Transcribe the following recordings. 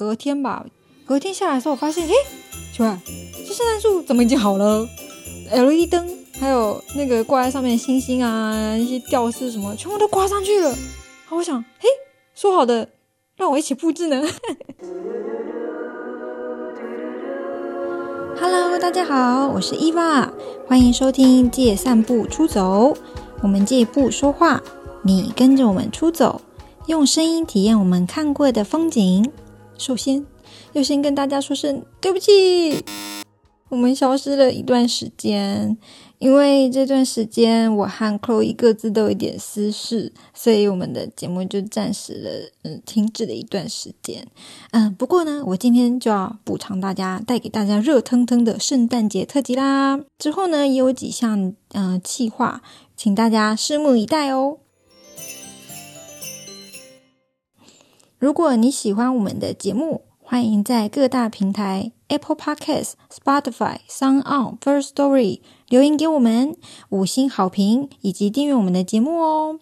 隔天吧，隔天下来的时候，我发现，诶，奇怪，这圣诞树怎么已经好了？LED 灯还有那个挂在上面的星星啊，一些吊饰什么，全部都挂上去了。好，我想，嘿，说好的让我一起布置呢。Hello，大家好，我是伊娃，欢迎收听借散步出走。我们借步说话，你跟着我们出走，用声音体验我们看过的风景。首先，要先跟大家说声对不起，我们消失了一段时间。因为这段时间我和 Chloe 各自都有一点私事，所以我们的节目就暂时的嗯停止了一段时间。嗯，不过呢，我今天就要补偿大家，带给大家热腾腾的圣诞节特辑啦。之后呢，也有几项嗯计划，请大家拭目以待哦。如果你喜欢我们的节目，欢迎在各大平台 Apple Podcasts、Spotify、Sound On、First Story。留言给我们五星好评，以及订阅我们的节目哦。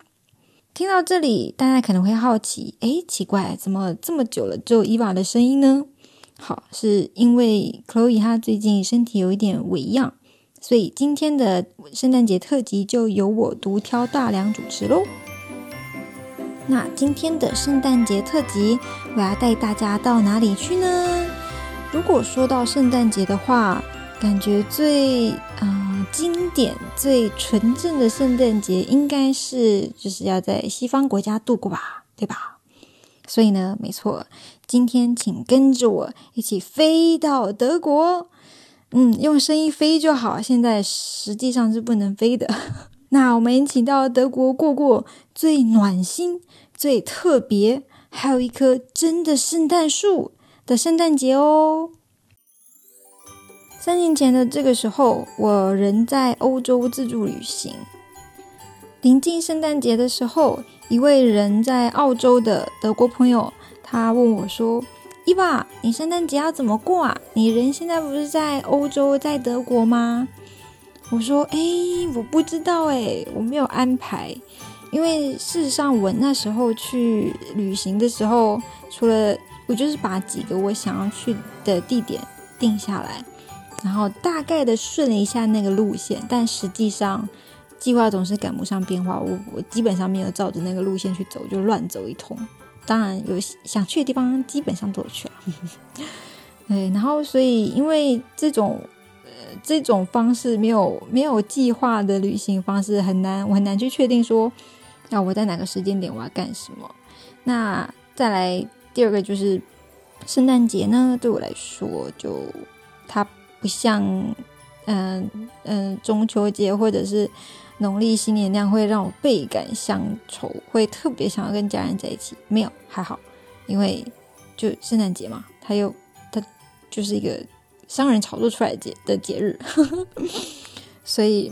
听到这里，大家可能会好奇，诶，奇怪，怎么这么久了只有伊娃的声音呢？好，是因为 Chloe 她最近身体有一点微恙，所以今天的圣诞节特辑就由我独挑大梁主持喽。那今天的圣诞节特辑，我要带大家到哪里去呢？如果说到圣诞节的话，感觉最啊。经典最纯正的圣诞节，应该是就是要在西方国家度过吧，对吧？所以呢，没错，今天请跟着我一起飞到德国。嗯，用声音飞就好，现在实际上是不能飞的。那我们一起到德国过过最暖心、最特别，还有一棵真的圣诞树的圣诞节哦。三年前的这个时候，我人在欧洲自助旅行。临近圣诞节的时候，一位人在澳洲的德国朋友，他问我说：“伊娃，你圣诞节要怎么过啊？你人现在不是在欧洲，在德国吗？”我说：“哎，我不知道哎，我没有安排。因为事实上，我那时候去旅行的时候，除了我就是把几个我想要去的地点定下来。”然后大概的顺了一下那个路线，但实际上计划总是赶不上变化。我我基本上没有照着那个路线去走，就乱走一通。当然有想去的地方，基本上都有去了。对，然后所以因为这种这种方式没有没有计划的旅行方式很难，我很难去确定说，那我在哪个时间点我要干什么。那再来第二个就是圣诞节呢，对我来说就它。不像，嗯嗯，中秋节或者是农历新年那样会让我倍感乡愁，会特别想要跟家人在一起。没有，还好，因为就圣诞节嘛，它又它就是一个商人炒作出来的节的节日，所以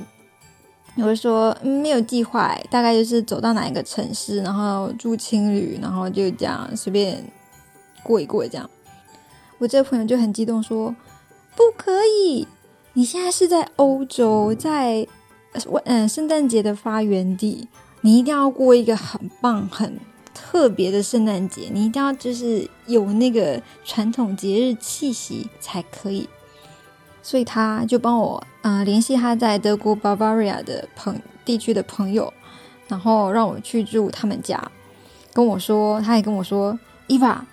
我会说没有计划，大概就是走到哪一个城市，然后住青旅，然后就这样随便过一过这样。我这个朋友就很激动说。不可以！你现在是在欧洲，在嗯圣诞节的发源地，你一定要过一个很棒、很特别的圣诞节。你一定要就是有那个传统节日气息才可以。所以他就帮我嗯联系他在德国 Bavaria 的朋地区的朋友，然后让我去住他们家。跟我说，他也跟我说，伊娃，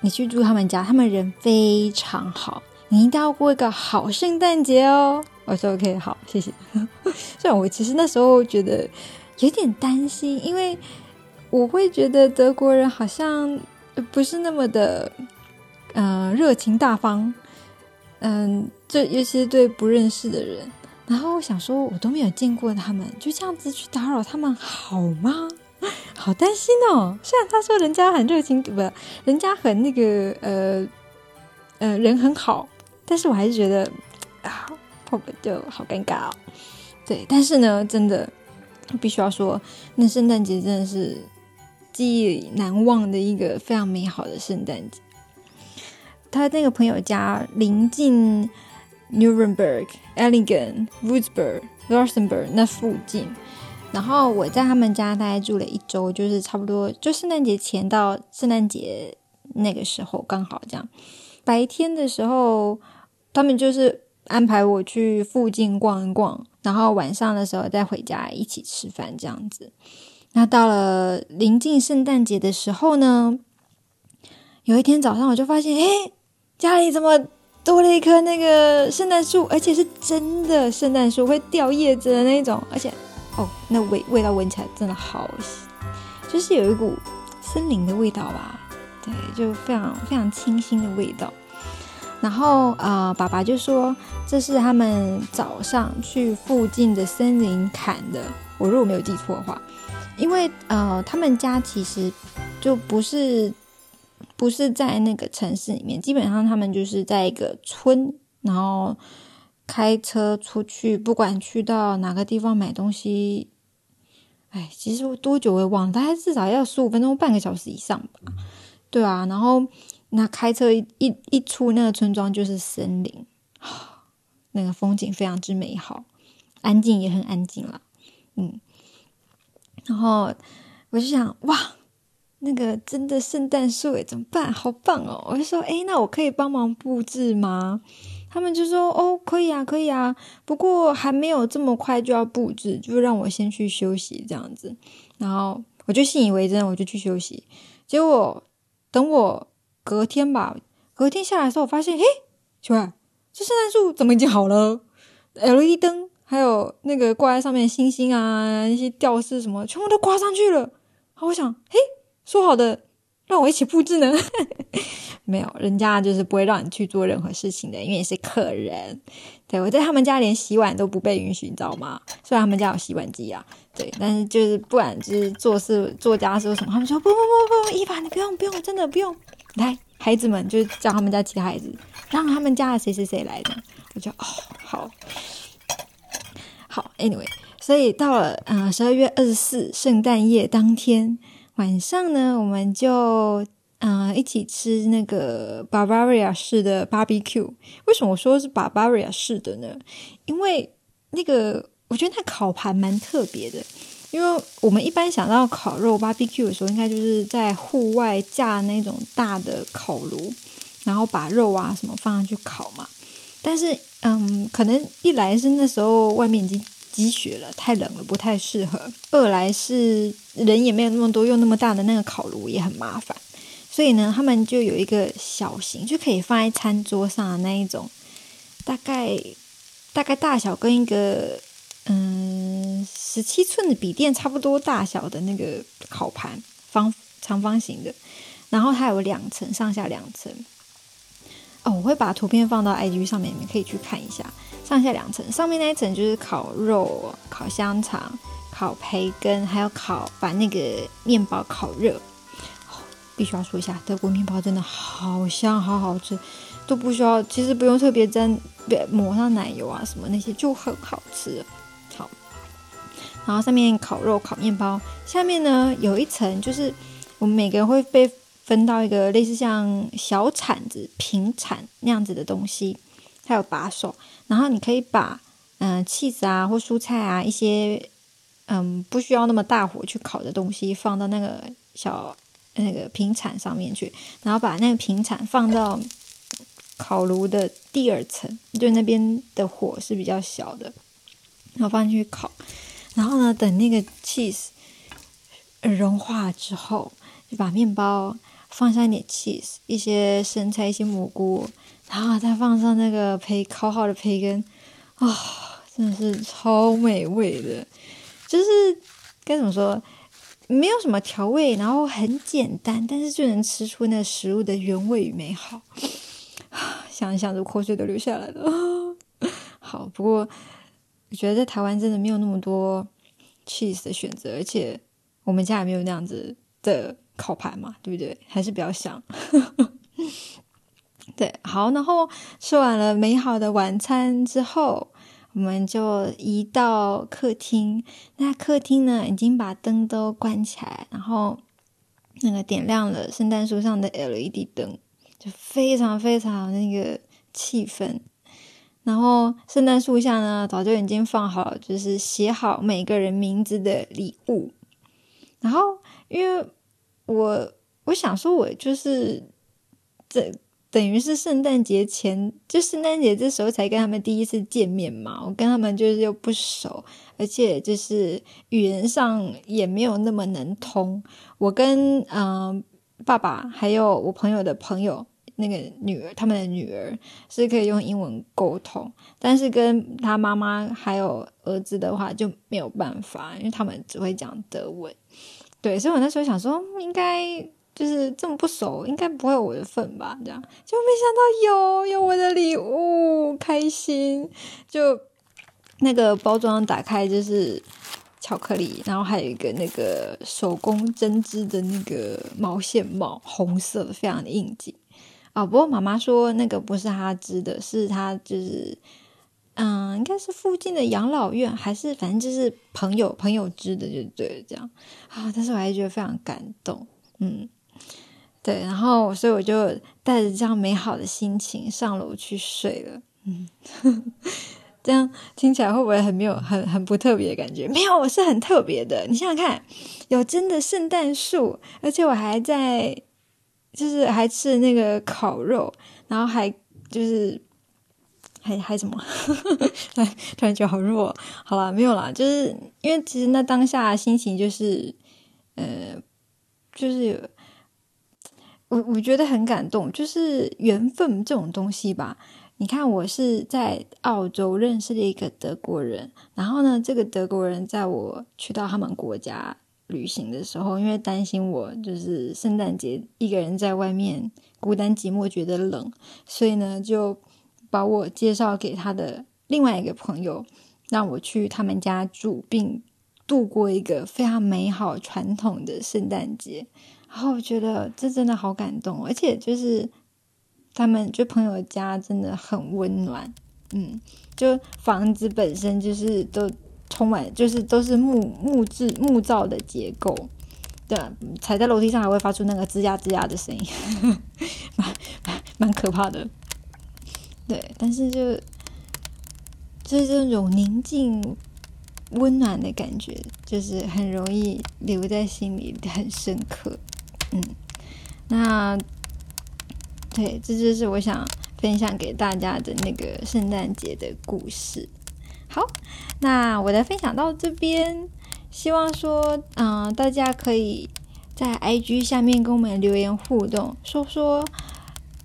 你去住他们家，他们人非常好。你一定要过一个好圣诞节哦！我说 OK，好，谢谢。虽然我其实那时候觉得有点担心，因为我会觉得德国人好像不是那么的嗯热情大方，嗯，这尤其是对不认识的人。然后我想说，我都没有见过他们，就这样子去打扰他们好吗？好担心哦！虽然他说人家很热情，不，人家很那个呃呃人很好。但是我还是觉得啊，破了就好尴尬哦。对，但是呢，真的必须要说，那圣诞节真的是记忆难忘的一个非常美好的圣诞节。他那个朋友家临近 Nuremberg、e l l i g e n Würzburg、l u x e m b u r g 那附近，然后我在他们家大概住了一周，就是差不多就圣诞节前到圣诞节那个时候刚好这样。白天的时候，他们就是安排我去附近逛一逛，然后晚上的时候再回家一起吃饭这样子。那到了临近圣诞节的时候呢，有一天早上我就发现，哎，家里怎么多了一棵那个圣诞树，而且是真的圣诞树，会掉叶子的那种，而且哦，那味味道闻起来真的好，就是有一股森林的味道吧。对，就非常非常清新的味道。然后啊，爸爸就说这是他们早上去附近的森林砍的。我如果没有记错的话，因为呃，他们家其实就不是不是在那个城市里面，基本上他们就是在一个村，然后开车出去，不管去到哪个地方买东西，哎，其实多久我也忘了，大概至少要十五分钟、半个小时以上吧。对啊，然后那开车一一一出那个村庄就是森林，那个风景非常之美好，安静也很安静啦，嗯，然后我就想哇，那个真的圣诞树诶，怎么办？好棒哦！我就说诶，那我可以帮忙布置吗？他们就说哦，可以啊，可以啊，不过还没有这么快就要布置，就让我先去休息这样子。然后我就信以为真，我就去休息，结果。等我隔天吧，隔天下来的时候，我发现，嘿，奇怪，这圣诞树怎么已经好了？LED 灯还有那个挂在上面星星啊，那些吊饰什么，全部都挂上去了。好，我想，嘿，说好的让我一起布置呢？没有，人家就是不会让你去做任何事情的，因为你是客人。对我在他们家连洗碗都不被允许，你知道吗？虽然他们家有洗碗机啊。对，但是就是不管就是做事做家事什么，他们说不不不不不，伊凡你不用不用，真的不用。来，孩子们就叫他们家其他孩子，让他们家的谁谁谁来的。我就哦好，好，anyway，所以到了嗯十二月二十四圣诞夜当天晚上呢，我们就嗯一起吃那个 Bavaria 式的 barbecue。为什么我说是 Bavaria 式的呢？因为那个。我觉得那烤盘蛮特别的，因为我们一般想到烤肉 barbecue 的时候，应该就是在户外架那种大的烤炉，然后把肉啊什么放上去烤嘛。但是，嗯，可能一来是那时候外面已经积雪了，太冷了，不太适合；二来是人也没有那么多，用那么大的那个烤炉也很麻烦。所以呢，他们就有一个小型，就可以放在餐桌上的那一种，大概大概大小跟一个。嗯，十七寸的笔电差不多大小的那个烤盘，方长方形的，然后它有两层，上下两层。哦，我会把图片放到 IG 上面，你们可以去看一下。上下两层，上面那一层就是烤肉、烤香肠、烤培根，还有烤把那个面包烤热。必须要说一下，德国面包真的好香，好好吃，都不需要，其实不用特别沾，别抹上奶油啊什么那些，就很好吃。好然后上面烤肉、烤面包，下面呢有一层，就是我们每个人会被分到一个类似像小铲子、平铲那样子的东西，它有把手，然后你可以把嗯 cheese 啊或蔬菜啊一些嗯不需要那么大火去烤的东西放到那个小那个平铲上面去，然后把那个平铲放到烤炉的第二层，就那边的火是比较小的，然后放进去烤。然后呢，等那个 cheese 融化之后，就把面包放上一点 cheese，一些生菜，一些蘑菇，然后再放上那个培烤好的培根，啊，真的是超美味的。就是该怎么说，没有什么调味，然后很简单，但是就能吃出那食物的原味与美好。想一想，这口水都流下来了。好，不过。我觉得在台湾真的没有那么多 cheese 的选择，而且我们家也没有那样子的烤盘嘛，对不对？还是比较想。对，好，然后吃完了美好的晚餐之后，我们就移到客厅。那客厅呢，已经把灯都关起来，然后那个点亮了圣诞树上的 LED 灯，就非常非常那个气氛。然后圣诞树下呢，早就已经放好，就是写好每个人名字的礼物。然后，因为我我想说，我就是这等于是圣诞节前，就圣诞节这时候才跟他们第一次见面嘛。我跟他们就是又不熟，而且就是语言上也没有那么能通。我跟嗯爸爸还有我朋友的朋友。那个女儿，他们的女儿是可以用英文沟通，但是跟他妈妈还有儿子的话就没有办法，因为他们只会讲德文。对，所以我那时候想说，应该就是这么不熟，应该不会有我的份吧？这样，就没想到有有我的礼物，开心！就那个包装打开就是巧克力，然后还有一个那个手工针织的那个毛线帽，红色的，非常的应景。哦，不过妈妈说那个不是她织的，是她就是，嗯，应该是附近的养老院，还是反正就是朋友朋友织的，就对这样啊。但是我还觉得非常感动，嗯，对，然后所以我就带着这样美好的心情上楼去睡了，嗯，这样听起来会不会很没有很很不特别的感觉？没有，我是很特别的。你想想看，有真的圣诞树，而且我还在。就是还吃那个烤肉，然后还就是还还什么？突然觉得好弱。好了，没有啦，就是因为其实那当下心情就是呃，就是我我觉得很感动，就是缘分这种东西吧。你看，我是在澳洲认识了一个德国人，然后呢，这个德国人在我去到他们国家。旅行的时候，因为担心我就是圣诞节一个人在外面孤单寂寞觉得冷，所以呢就把我介绍给他的另外一个朋友，让我去他们家住，并度过一个非常美好传统的圣诞节。然后我觉得这真的好感动，而且就是他们就朋友家真的很温暖，嗯，就房子本身就是都。充满就是都是木木质木造的结构，对，踩在楼梯上还会发出那个吱呀吱呀的声音，蛮蛮蛮可怕的。对，但是就就是这种宁静温暖的感觉，就是很容易留在心里，很深刻。嗯，那对，这就是我想分享给大家的那个圣诞节的故事。好，那我的分享到这边，希望说，嗯，大家可以在 IG 下面跟我们留言互动，说说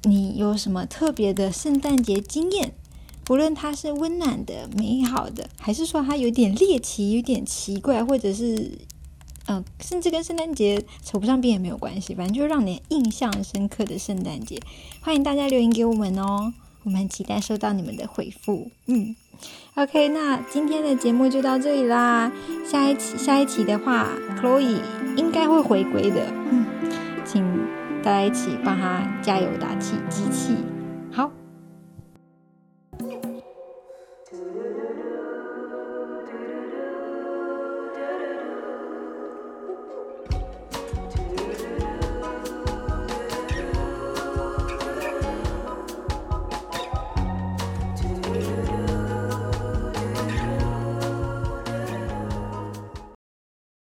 你有什么特别的圣诞节经验，不论它是温暖的、美好的，还是说它有点猎奇、有点奇怪，或者是，嗯，甚至跟圣诞节扯不上边也没有关系，反正就让你印象深刻的圣诞节，欢迎大家留言给我们哦，我们期待收到你们的回复，嗯。OK，那今天的节目就到这里啦。下一期下一期的话，Chloe 应该会回归的。嗯，请大家一起帮他加油打气，机器好。